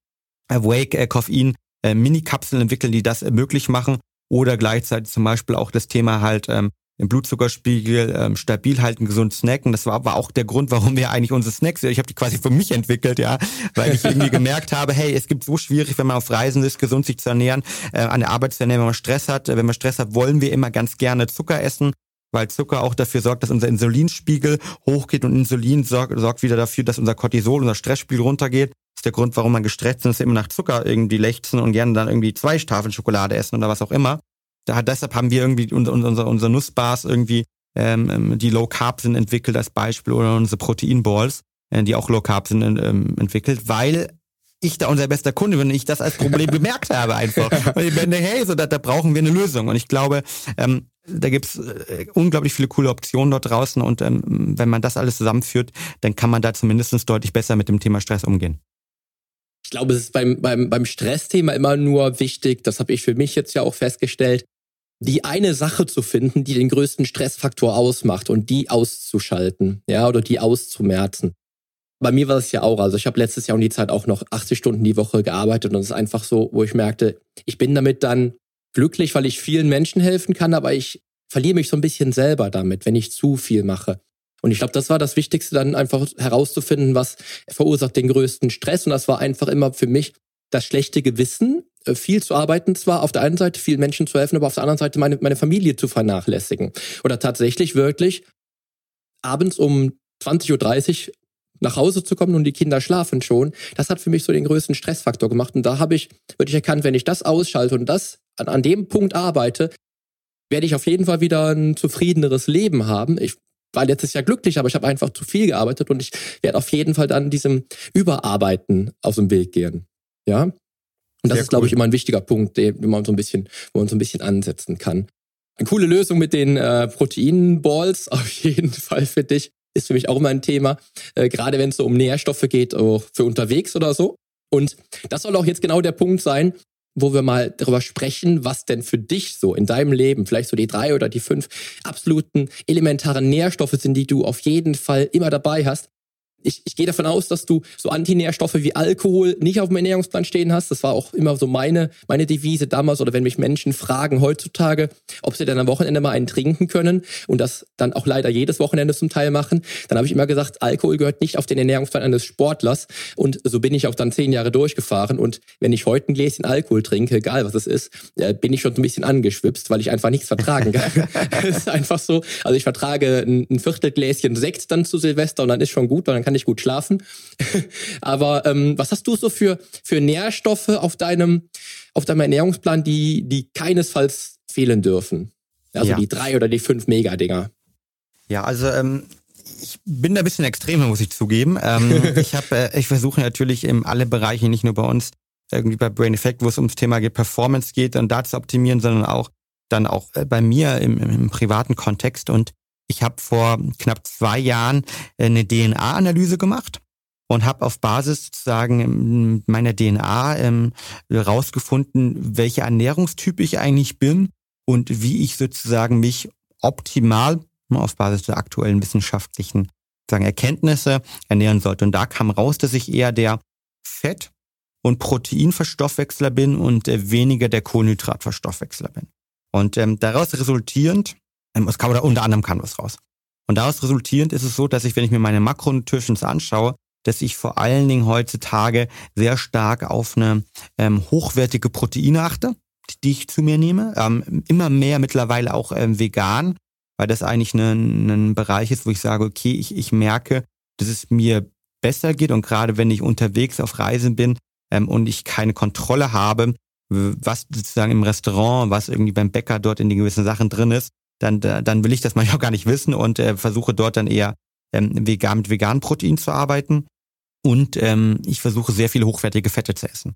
Awake äh, äh, Mini-Kapseln entwickeln, die das äh, möglich machen. Oder gleichzeitig zum Beispiel auch das Thema halt ähm, den Blutzuckerspiegel ähm, stabil halten, gesund snacken. Das war aber auch der Grund, warum wir eigentlich unsere Snacks, ich habe die quasi für mich entwickelt, ja, weil ich irgendwie gemerkt habe, hey, es gibt so schwierig, wenn man auf Reisen ist, gesund sich zu ernähren, äh, an der Arbeit zu ernähren, wenn man Stress hat. Wenn man Stress hat, wollen wir immer ganz gerne Zucker essen weil Zucker auch dafür sorgt, dass unser Insulinspiegel hochgeht und Insulin sorgt, sorgt wieder dafür, dass unser Cortisol, unser Stressspiegel runtergeht. Das ist der Grund, warum man gestresst ist, dass wir immer nach Zucker irgendwie lechzen und gerne dann irgendwie zwei Tafeln Schokolade essen oder was auch immer. Da, deshalb haben wir irgendwie unser, unser, unser Nussbars irgendwie, ähm, ähm, die Low Carb sind, entwickelt als Beispiel oder unsere Proteinballs, äh, die auch Low Carb sind, ähm, entwickelt, weil ich da unser bester Kunde bin und ich das als Problem bemerkt habe einfach. Und ich bin, hey, so, da, da brauchen wir eine Lösung. Und ich glaube, ähm, da gibt's äh, unglaublich viele coole Optionen dort draußen und ähm, wenn man das alles zusammenführt, dann kann man da zumindest deutlich besser mit dem Thema Stress umgehen. Ich glaube, es ist beim, beim, beim Stressthema immer nur wichtig, das habe ich für mich jetzt ja auch festgestellt, die eine Sache zu finden, die den größten Stressfaktor ausmacht und die auszuschalten, ja, oder die auszumerzen. Bei mir war es ja auch, also ich habe letztes Jahr um die Zeit auch noch 80 Stunden die Woche gearbeitet und es ist einfach so, wo ich merkte, ich bin damit dann glücklich, weil ich vielen Menschen helfen kann, aber ich verliere mich so ein bisschen selber damit, wenn ich zu viel mache. Und ich glaube, das war das Wichtigste, dann einfach herauszufinden, was verursacht den größten Stress. Und das war einfach immer für mich das schlechte Gewissen, äh, viel zu arbeiten zwar, auf der einen Seite vielen Menschen zu helfen, aber auf der anderen Seite meine, meine Familie zu vernachlässigen. Oder tatsächlich wirklich abends um 20.30 Uhr nach Hause zu kommen und die Kinder schlafen schon, das hat für mich so den größten Stressfaktor gemacht. Und da habe ich wirklich erkannt, wenn ich das ausschalte und das an, an dem Punkt arbeite, werde ich auf jeden Fall wieder ein zufriedeneres Leben haben. Ich war letztes Jahr glücklich, aber ich habe einfach zu viel gearbeitet und ich werde auf jeden Fall dann diesem Überarbeiten aus dem Weg gehen. Ja. Und das Sehr ist, glaube ich, immer ein wichtiger Punkt, den man so ein bisschen, wo man so ein bisschen ansetzen kann. Eine coole Lösung mit den äh, Proteinballs, auf jeden Fall für dich ist für mich auch immer ein Thema, äh, gerade wenn es so um Nährstoffe geht, auch für unterwegs oder so. Und das soll auch jetzt genau der Punkt sein, wo wir mal darüber sprechen, was denn für dich so in deinem Leben vielleicht so die drei oder die fünf absoluten elementaren Nährstoffe sind, die du auf jeden Fall immer dabei hast, ich, ich gehe davon aus, dass du so Antinährstoffe wie Alkohol nicht auf dem Ernährungsplan stehen hast. Das war auch immer so meine, meine Devise damals oder wenn mich Menschen fragen heutzutage, ob sie dann am Wochenende mal einen trinken können und das dann auch leider jedes Wochenende zum Teil machen, dann habe ich immer gesagt, Alkohol gehört nicht auf den Ernährungsplan eines Sportlers und so bin ich auch dann zehn Jahre durchgefahren und wenn ich heute ein Gläschen Alkohol trinke, egal was es ist, äh, bin ich schon so ein bisschen angeschwipst, weil ich einfach nichts vertragen kann. das ist einfach so. Also ich vertrage ein, ein Viertelgläschen Sekt dann zu Silvester und dann ist schon gut, und dann kann ich gut schlafen. Aber ähm, was hast du so für, für Nährstoffe auf deinem, auf deinem Ernährungsplan, die, die keinesfalls fehlen dürfen? Also ja. die drei oder die fünf Mega-Dinger. Ja, also ähm, ich bin da ein bisschen extremer, muss ich zugeben. Ähm, ich habe, äh, ich versuche natürlich in alle Bereiche, nicht nur bei uns, irgendwie bei Brain Effect, wo es ums Thema Performance geht, dann da zu optimieren, sondern auch dann auch äh, bei mir im, im privaten Kontext. Und ich habe vor knapp zwei Jahren äh, eine DNA-Analyse gemacht und habe auf Basis sozusagen ähm, meiner DNA ähm, rausgefunden, welcher Ernährungstyp ich eigentlich bin und wie ich sozusagen mich optimal ne, auf Basis der aktuellen wissenschaftlichen sagen, Erkenntnisse ernähren sollte. Und da kam raus, dass ich eher der Fett- und Proteinverstoffwechsler bin und äh, weniger der Kohlenhydratverstoffwechsler bin. Und ähm, daraus resultierend ähm, es kam da unter anderem kam was raus. Und daraus resultierend ist es so, dass ich, wenn ich mir meine Makronutritions anschaue, dass ich vor allen Dingen heutzutage sehr stark auf eine ähm, hochwertige Proteine achte, die ich zu mir nehme. Ähm, immer mehr mittlerweile auch ähm, vegan, weil das eigentlich ein, ein Bereich ist, wo ich sage, okay, ich, ich merke, dass es mir besser geht und gerade wenn ich unterwegs auf Reisen bin ähm, und ich keine Kontrolle habe, was sozusagen im Restaurant, was irgendwie beim Bäcker dort in den gewissen Sachen drin ist, dann, dann will ich das manchmal auch gar nicht wissen und äh, versuche dort dann eher ähm, vegan mit veganen Protein zu arbeiten. Und ähm, ich versuche sehr viele hochwertige Fette zu essen.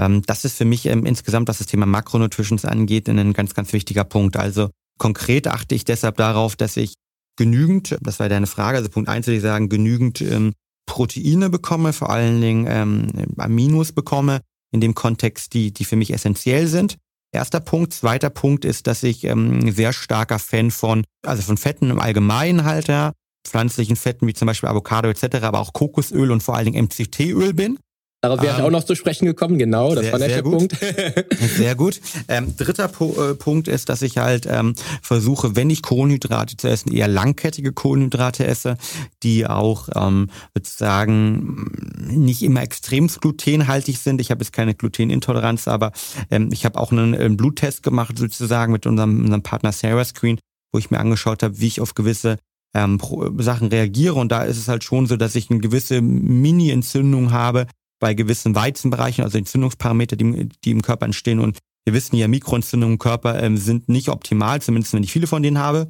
Ähm, das ist für mich ähm, insgesamt, was das Thema Makronutritions angeht, ein ganz, ganz wichtiger Punkt. Also konkret achte ich deshalb darauf, dass ich genügend, das war deine Frage, also Punkt eins würde ich sagen, genügend ähm, Proteine bekomme, vor allen Dingen ähm, Aminos bekomme, in dem Kontext, die, die für mich essentiell sind. Erster Punkt. Zweiter Punkt ist, dass ich ähm, sehr starker Fan von, also von Fetten im Allgemeinen halt, ja, pflanzlichen Fetten wie zum Beispiel Avocado etc., aber auch Kokosöl und vor allen Dingen MCT-Öl bin. Darauf wäre ich ähm, auch noch zu sprechen gekommen, genau, das sehr, war der Punkt. sehr gut. Ähm, dritter po äh, Punkt ist, dass ich halt ähm, versuche, wenn ich Kohlenhydrate zu essen, eher langkettige Kohlenhydrate esse, die auch ähm, sozusagen nicht immer extrem glutenhaltig sind. Ich habe jetzt keine Glutenintoleranz, aber ähm, ich habe auch einen, einen Bluttest gemacht sozusagen mit unserem, unserem Partner Sarah Screen, wo ich mir angeschaut habe, wie ich auf gewisse ähm, Sachen reagiere. Und da ist es halt schon so, dass ich eine gewisse Mini-Entzündung habe, bei gewissen Weizenbereichen, also Entzündungsparameter, die, die im Körper entstehen. Und wir wissen ja, Mikroentzündungen im Körper ähm, sind nicht optimal, zumindest wenn ich viele von denen habe.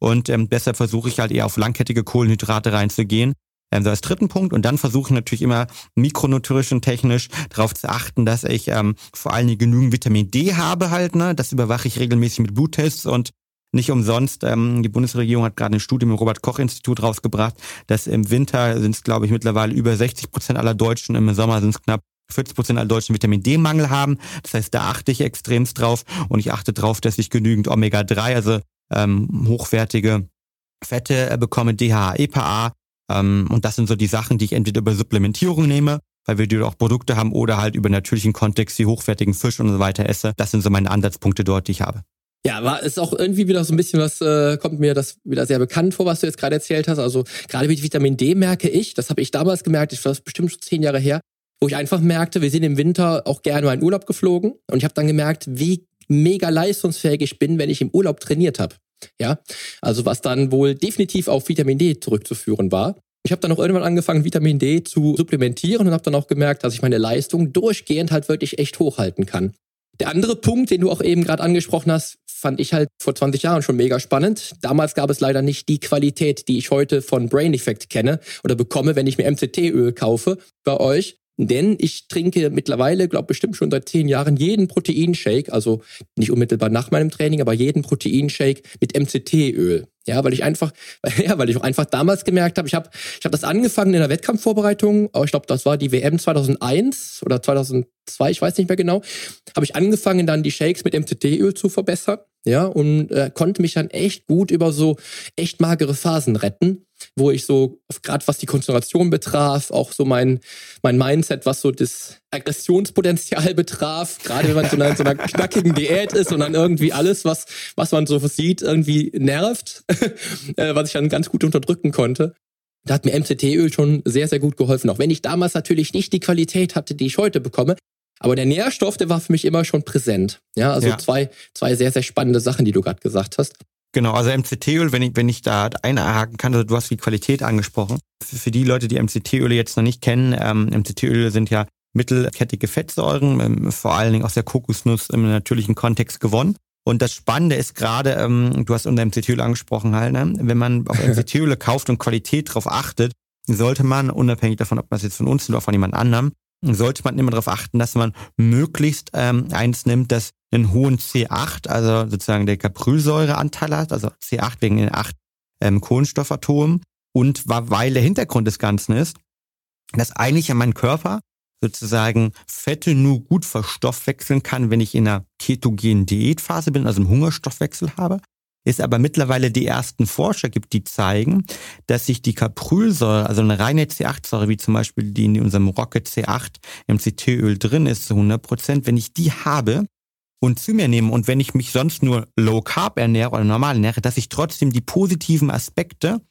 Und ähm, deshalb versuche ich halt eher auf langkettige Kohlenhydrate reinzugehen. Ähm, so als dritten Punkt. Und dann versuche ich natürlich immer mikronutrition und technisch darauf zu achten, dass ich ähm, vor allen Dingen genügend Vitamin D habe halt. Ne? Das überwache ich regelmäßig mit Bluttests und nicht umsonst, ähm, die Bundesregierung hat gerade eine Studie im Robert-Koch-Institut rausgebracht, dass im Winter sind es, glaube ich, mittlerweile über 60 Prozent aller Deutschen, im Sommer sind es knapp 40 Prozent aller Deutschen Vitamin D-Mangel haben. Das heißt, da achte ich extremst drauf und ich achte drauf, dass ich genügend Omega-3, also ähm, hochwertige Fette äh, bekomme, DHA, EPA. Ähm, und das sind so die Sachen, die ich entweder über Supplementierung nehme, weil wir die auch Produkte haben, oder halt über natürlichen Kontext, wie hochwertigen Fisch und so weiter esse. Das sind so meine Ansatzpunkte dort, die ich habe. Ja, war ist auch irgendwie wieder so ein bisschen was, äh, kommt mir das wieder sehr bekannt vor, was du jetzt gerade erzählt hast. Also gerade mit Vitamin D merke ich, das habe ich damals gemerkt, ich war bestimmt schon zehn Jahre her, wo ich einfach merkte, wir sind im Winter auch gerne mal in Urlaub geflogen und ich habe dann gemerkt, wie mega leistungsfähig ich bin, wenn ich im Urlaub trainiert habe. Ja, also was dann wohl definitiv auf Vitamin D zurückzuführen war. Ich habe dann auch irgendwann angefangen, Vitamin D zu supplementieren und habe dann auch gemerkt, dass ich meine Leistung durchgehend halt wirklich echt hochhalten kann. Der andere Punkt, den du auch eben gerade angesprochen hast, fand ich halt vor 20 Jahren schon mega spannend. Damals gab es leider nicht die Qualität, die ich heute von Brain Effect kenne oder bekomme, wenn ich mir MCT-Öl kaufe bei euch. Denn ich trinke mittlerweile, glaube bestimmt schon seit zehn Jahren, jeden Proteinshake, also nicht unmittelbar nach meinem Training, aber jeden Proteinshake mit MCT-Öl. Ja, weil ich einfach, ja, weil ich auch einfach damals gemerkt habe, ich habe ich hab das angefangen in der Wettkampfvorbereitung, aber ich glaube, das war die WM 2001 oder 2002, ich weiß nicht mehr genau, habe ich angefangen dann die Shakes mit MCT-Öl zu verbessern, ja, und äh, konnte mich dann echt gut über so echt magere Phasen retten wo ich so, gerade was die Konzentration betraf, auch so mein, mein Mindset, was so das Aggressionspotenzial betraf, gerade wenn man so in so einer knackigen Diät ist und dann irgendwie alles, was, was man so sieht, irgendwie nervt, äh, was ich dann ganz gut unterdrücken konnte. Da hat mir MCT-Öl schon sehr, sehr gut geholfen. Auch wenn ich damals natürlich nicht die Qualität hatte, die ich heute bekomme. Aber der Nährstoff, der war für mich immer schon präsent. Ja, also ja. zwei, zwei sehr, sehr spannende Sachen, die du gerade gesagt hast. Genau, also MCT-Öl, wenn ich, wenn ich da einhaken kann, also du hast die Qualität angesprochen. Für, für die Leute, die MCT-Öle jetzt noch nicht kennen, ähm, MCT-Öle sind ja mittelkettige Fettsäuren, ähm, vor allen Dingen aus der Kokosnuss im natürlichen Kontext gewonnen. Und das Spannende ist gerade, ähm, du hast unter MCT-Öl angesprochen halt, ne? wenn man auf MCT-Öle kauft und Qualität darauf achtet, sollte man, unabhängig davon, ob man es jetzt von uns oder von jemand anderem, sollte man immer darauf achten, dass man möglichst ähm, eins nimmt, das einen hohen C8, also sozusagen der Caprylsäureanteil hat, also C8 wegen den acht ähm, Kohlenstoffatomen. Und weil der Hintergrund des Ganzen ist, dass eigentlich ja mein Körper sozusagen Fette nur gut verstoffwechseln kann, wenn ich in einer ketogenen Diätphase bin, also einen Hungerstoffwechsel habe. Es aber mittlerweile die ersten Forscher gibt, die zeigen, dass sich die Caprylsäure, also eine reine C8-Säure, wie zum Beispiel die in unserem Rocket C8 MCT-Öl drin ist, zu 100 Prozent, wenn ich die habe, und zu mir nehme und wenn ich mich sonst nur low carb ernähre oder normal ernähre, dass ich trotzdem die positiven Aspekte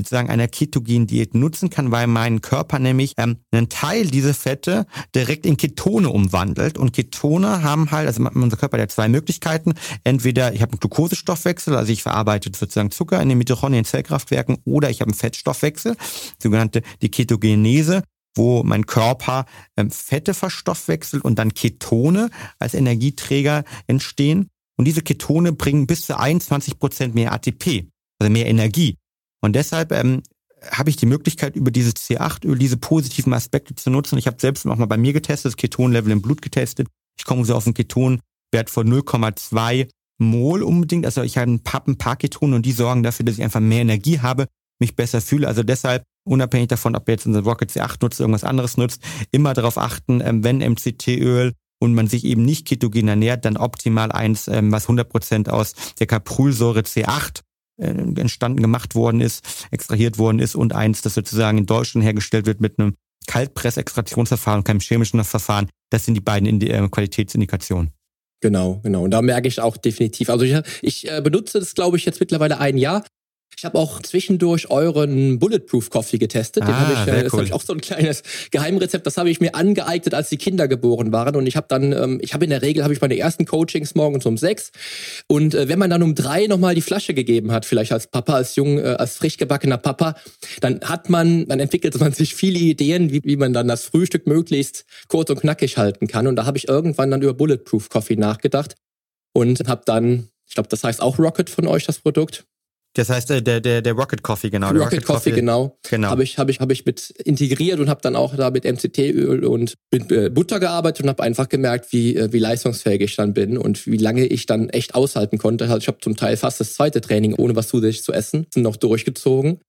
sozusagen einer ketogenen Diät nutzen kann, weil mein Körper nämlich ähm, einen Teil dieser Fette direkt in Ketone umwandelt. Und Ketone haben halt, also unser Körper hat ja zwei Möglichkeiten. Entweder ich habe einen Glukosestoffwechsel, also ich verarbeite sozusagen Zucker in den Mitochondrien Zellkraftwerken, oder ich habe einen Fettstoffwechsel, sogenannte die Ketogenese wo mein Körper ähm, Fette verstoffwechselt und dann Ketone als Energieträger entstehen. Und diese Ketone bringen bis zu 21 Prozent mehr ATP, also mehr Energie. Und deshalb ähm, habe ich die Möglichkeit, über dieses C8-Öl diese positiven Aspekte zu nutzen. Ich habe selbst auch mal bei mir getestet, das Ketonlevel im Blut getestet. Ich komme so auf einen Ketonwert von 0,2 Mol unbedingt. Also ich habe ein paar, ein paar Ketone und die sorgen dafür, dass ich einfach mehr Energie habe, mich besser fühle. Also deshalb unabhängig davon, ob ihr jetzt unser Rocket C8 nutzt, irgendwas anderes nutzt, immer darauf achten, ähm, wenn MCT-Öl und man sich eben nicht ketogen ernährt, dann optimal eins, ähm, was 100% aus der Caprylsäure C8 äh, entstanden gemacht worden ist, extrahiert worden ist und eins, das sozusagen in Deutschland hergestellt wird mit einem Kaltpressextraktionsverfahren, keinem chemischen Verfahren. Das sind die beiden Indi äh, Qualitätsindikationen. Genau, genau. Und da merke ich auch definitiv. Also ich, ich äh, benutze das, glaube ich, jetzt mittlerweile ein Jahr. Ich habe auch zwischendurch euren Bulletproof Coffee getestet. Den ah, habe ich, äh, das cool. habe ich auch so ein kleines Geheimrezept. Das habe ich mir angeeignet, als die Kinder geboren waren. Und ich habe dann, ähm, ich habe in der Regel habe ich meine ersten Coachings morgens um sechs. Und äh, wenn man dann um drei nochmal die Flasche gegeben hat, vielleicht als Papa, als jung, äh, als frisch gebackener Papa, dann hat man, dann entwickelt man sich viele Ideen, wie, wie man dann das Frühstück möglichst kurz und knackig halten kann. Und da habe ich irgendwann dann über Bulletproof Coffee nachgedacht und habe dann, ich glaube, das heißt auch Rocket von euch, das Produkt. Das heißt, äh, der, der, der Rocket Coffee, genau. Rocket, Rocket, Coffee, Coffee, genau. genau. Habe ich, hab ich, hab ich mit integriert und habe dann auch da mit MCT-Öl und mit äh, Butter gearbeitet und habe einfach gemerkt, wie, äh, wie leistungsfähig ich dann bin und wie lange ich dann echt aushalten konnte. Also ich habe zum Teil fast das zweite Training, ohne was zusätzlich zu essen, noch durchgezogen.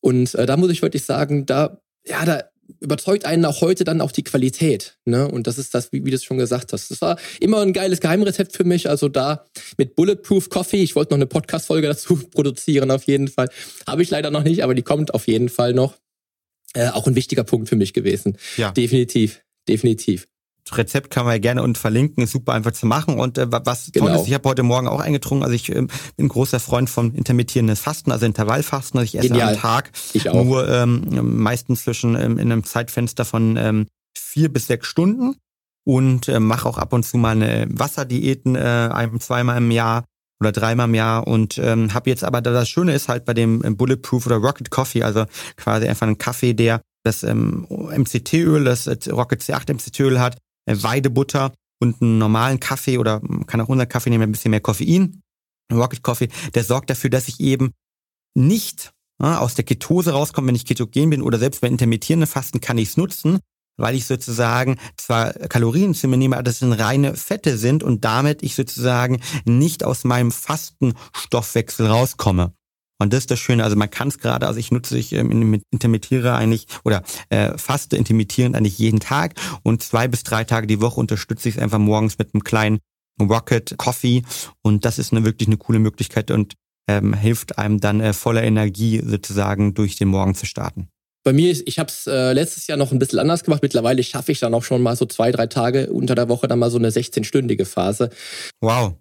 Und äh, da muss ich wirklich sagen, da, ja, da überzeugt einen auch heute dann auch die Qualität. Ne? Und das ist das, wie, wie du es schon gesagt hast. Das war immer ein geiles Geheimrezept für mich. Also da mit Bulletproof Coffee, ich wollte noch eine Podcast-Folge dazu produzieren auf jeden Fall. Habe ich leider noch nicht, aber die kommt auf jeden Fall noch. Äh, auch ein wichtiger Punkt für mich gewesen. Ja. Definitiv, definitiv. Rezept kann man ja gerne und verlinken, ist super einfach zu machen. Und äh, was genau. toll ist, ich habe heute Morgen auch eingetrunken, also ich ähm, bin großer Freund von intermittierendes Fasten, also Intervallfasten, also ich esse Genial. am Tag ich auch. nur ähm, meistens zwischen ähm, in einem Zeitfenster von ähm, vier bis sechs Stunden und äh, mache auch ab und zu mal eine Wasserdiäten äh, ein, zweimal im Jahr oder dreimal im Jahr und ähm, habe jetzt aber das Schöne ist halt bei dem ähm, Bulletproof oder Rocket Coffee, also quasi einfach ein Kaffee, der das ähm, MCT-Öl, das äh, Rocket C8 MCT-Öl hat, Weidebutter und einen normalen Kaffee oder kann auch unser Kaffee nehmen, ein bisschen mehr Koffein, Rocket Coffee, der sorgt dafür, dass ich eben nicht ja, aus der Ketose rauskomme, wenn ich ketogen bin oder selbst bei intermittierenden Fasten kann ich es nutzen, weil ich sozusagen zwar Kalorien zu mir nehme, aber das sind reine Fette sind und damit ich sozusagen nicht aus meinem Fastenstoffwechsel rauskomme. Und das ist das Schöne, also man kann es gerade, also ich nutze ich ähm, intermittiere eigentlich oder äh, faste intermittierend eigentlich jeden Tag und zwei bis drei Tage die Woche unterstütze ich es einfach morgens mit einem kleinen Rocket Coffee und das ist eine wirklich eine coole Möglichkeit und ähm, hilft einem dann äh, voller Energie sozusagen durch den Morgen zu starten. Bei mir, ist, ich habe es äh, letztes Jahr noch ein bisschen anders gemacht. Mittlerweile schaffe ich dann auch schon mal so zwei, drei Tage unter der Woche dann mal so eine 16-stündige Phase. Wow.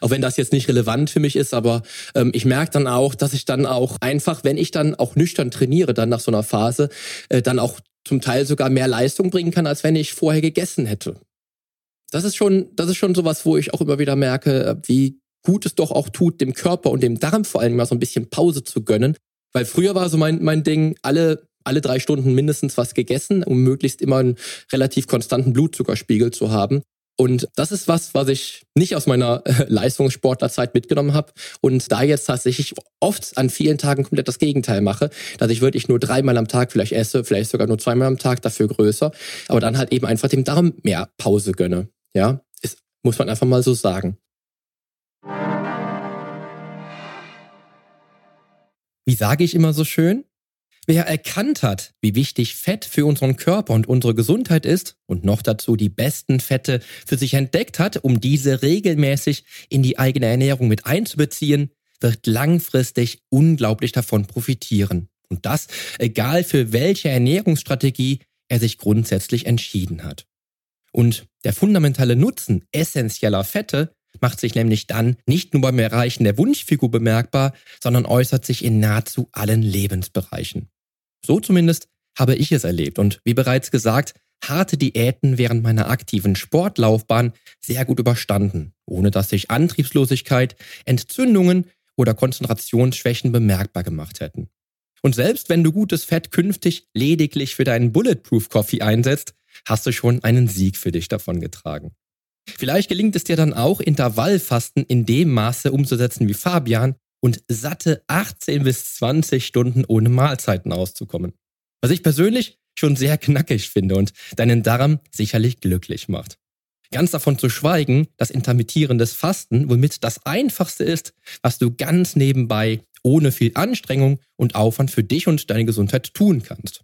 Auch wenn das jetzt nicht relevant für mich ist, aber ähm, ich merke dann auch, dass ich dann auch einfach, wenn ich dann auch nüchtern trainiere, dann nach so einer Phase, äh, dann auch zum Teil sogar mehr Leistung bringen kann, als wenn ich vorher gegessen hätte. Das ist schon, das ist schon sowas, wo ich auch immer wieder merke, äh, wie gut es doch auch tut, dem Körper und dem Darm vor allem mal so ein bisschen Pause zu gönnen. Weil früher war so mein, mein Ding, alle, alle drei Stunden mindestens was gegessen, um möglichst immer einen relativ konstanten Blutzuckerspiegel zu haben. Und das ist was, was ich nicht aus meiner äh, Leistungssportlerzeit mitgenommen habe und da jetzt tatsächlich oft an vielen Tagen komplett das Gegenteil mache, dass ich wirklich nur dreimal am Tag vielleicht esse, vielleicht sogar nur zweimal am Tag, dafür größer, aber dann halt eben einfach dem Darm mehr Pause gönne. Ja, ist, muss man einfach mal so sagen. Wie sage ich immer so schön? Wer erkannt hat, wie wichtig Fett für unseren Körper und unsere Gesundheit ist und noch dazu die besten Fette für sich entdeckt hat, um diese regelmäßig in die eigene Ernährung mit einzubeziehen, wird langfristig unglaublich davon profitieren. Und das egal für welche Ernährungsstrategie er sich grundsätzlich entschieden hat. Und der fundamentale Nutzen essentieller Fette macht sich nämlich dann nicht nur beim Erreichen der Wunschfigur bemerkbar, sondern äußert sich in nahezu allen Lebensbereichen. So zumindest habe ich es erlebt und wie bereits gesagt, harte Diäten während meiner aktiven Sportlaufbahn sehr gut überstanden, ohne dass sich Antriebslosigkeit, Entzündungen oder Konzentrationsschwächen bemerkbar gemacht hätten. Und selbst wenn du gutes Fett künftig lediglich für deinen Bulletproof Coffee einsetzt, hast du schon einen Sieg für dich davongetragen. Vielleicht gelingt es dir dann auch, Intervallfasten in dem Maße umzusetzen wie Fabian und satte 18 bis 20 Stunden ohne Mahlzeiten auszukommen. Was ich persönlich schon sehr knackig finde und deinen Darm sicherlich glücklich macht. Ganz davon zu schweigen, dass intermittierendes Fasten womit das einfachste ist, was du ganz nebenbei ohne viel Anstrengung und Aufwand für dich und deine Gesundheit tun kannst.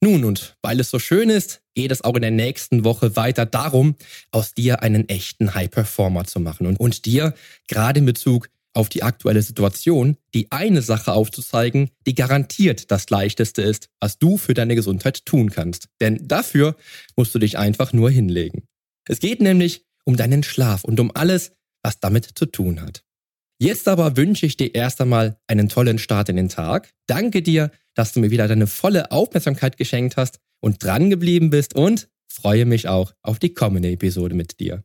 Nun, und weil es so schön ist, geht es auch in der nächsten Woche weiter darum, aus dir einen echten High Performer zu machen und, und dir gerade in Bezug auf die aktuelle Situation die eine Sache aufzuzeigen, die garantiert das Leichteste ist, was du für deine Gesundheit tun kannst. Denn dafür musst du dich einfach nur hinlegen. Es geht nämlich um deinen Schlaf und um alles, was damit zu tun hat. Jetzt aber wünsche ich dir erst einmal einen tollen Start in den Tag. Danke dir, dass du mir wieder deine volle Aufmerksamkeit geschenkt hast und dran geblieben bist und freue mich auch auf die kommende Episode mit dir.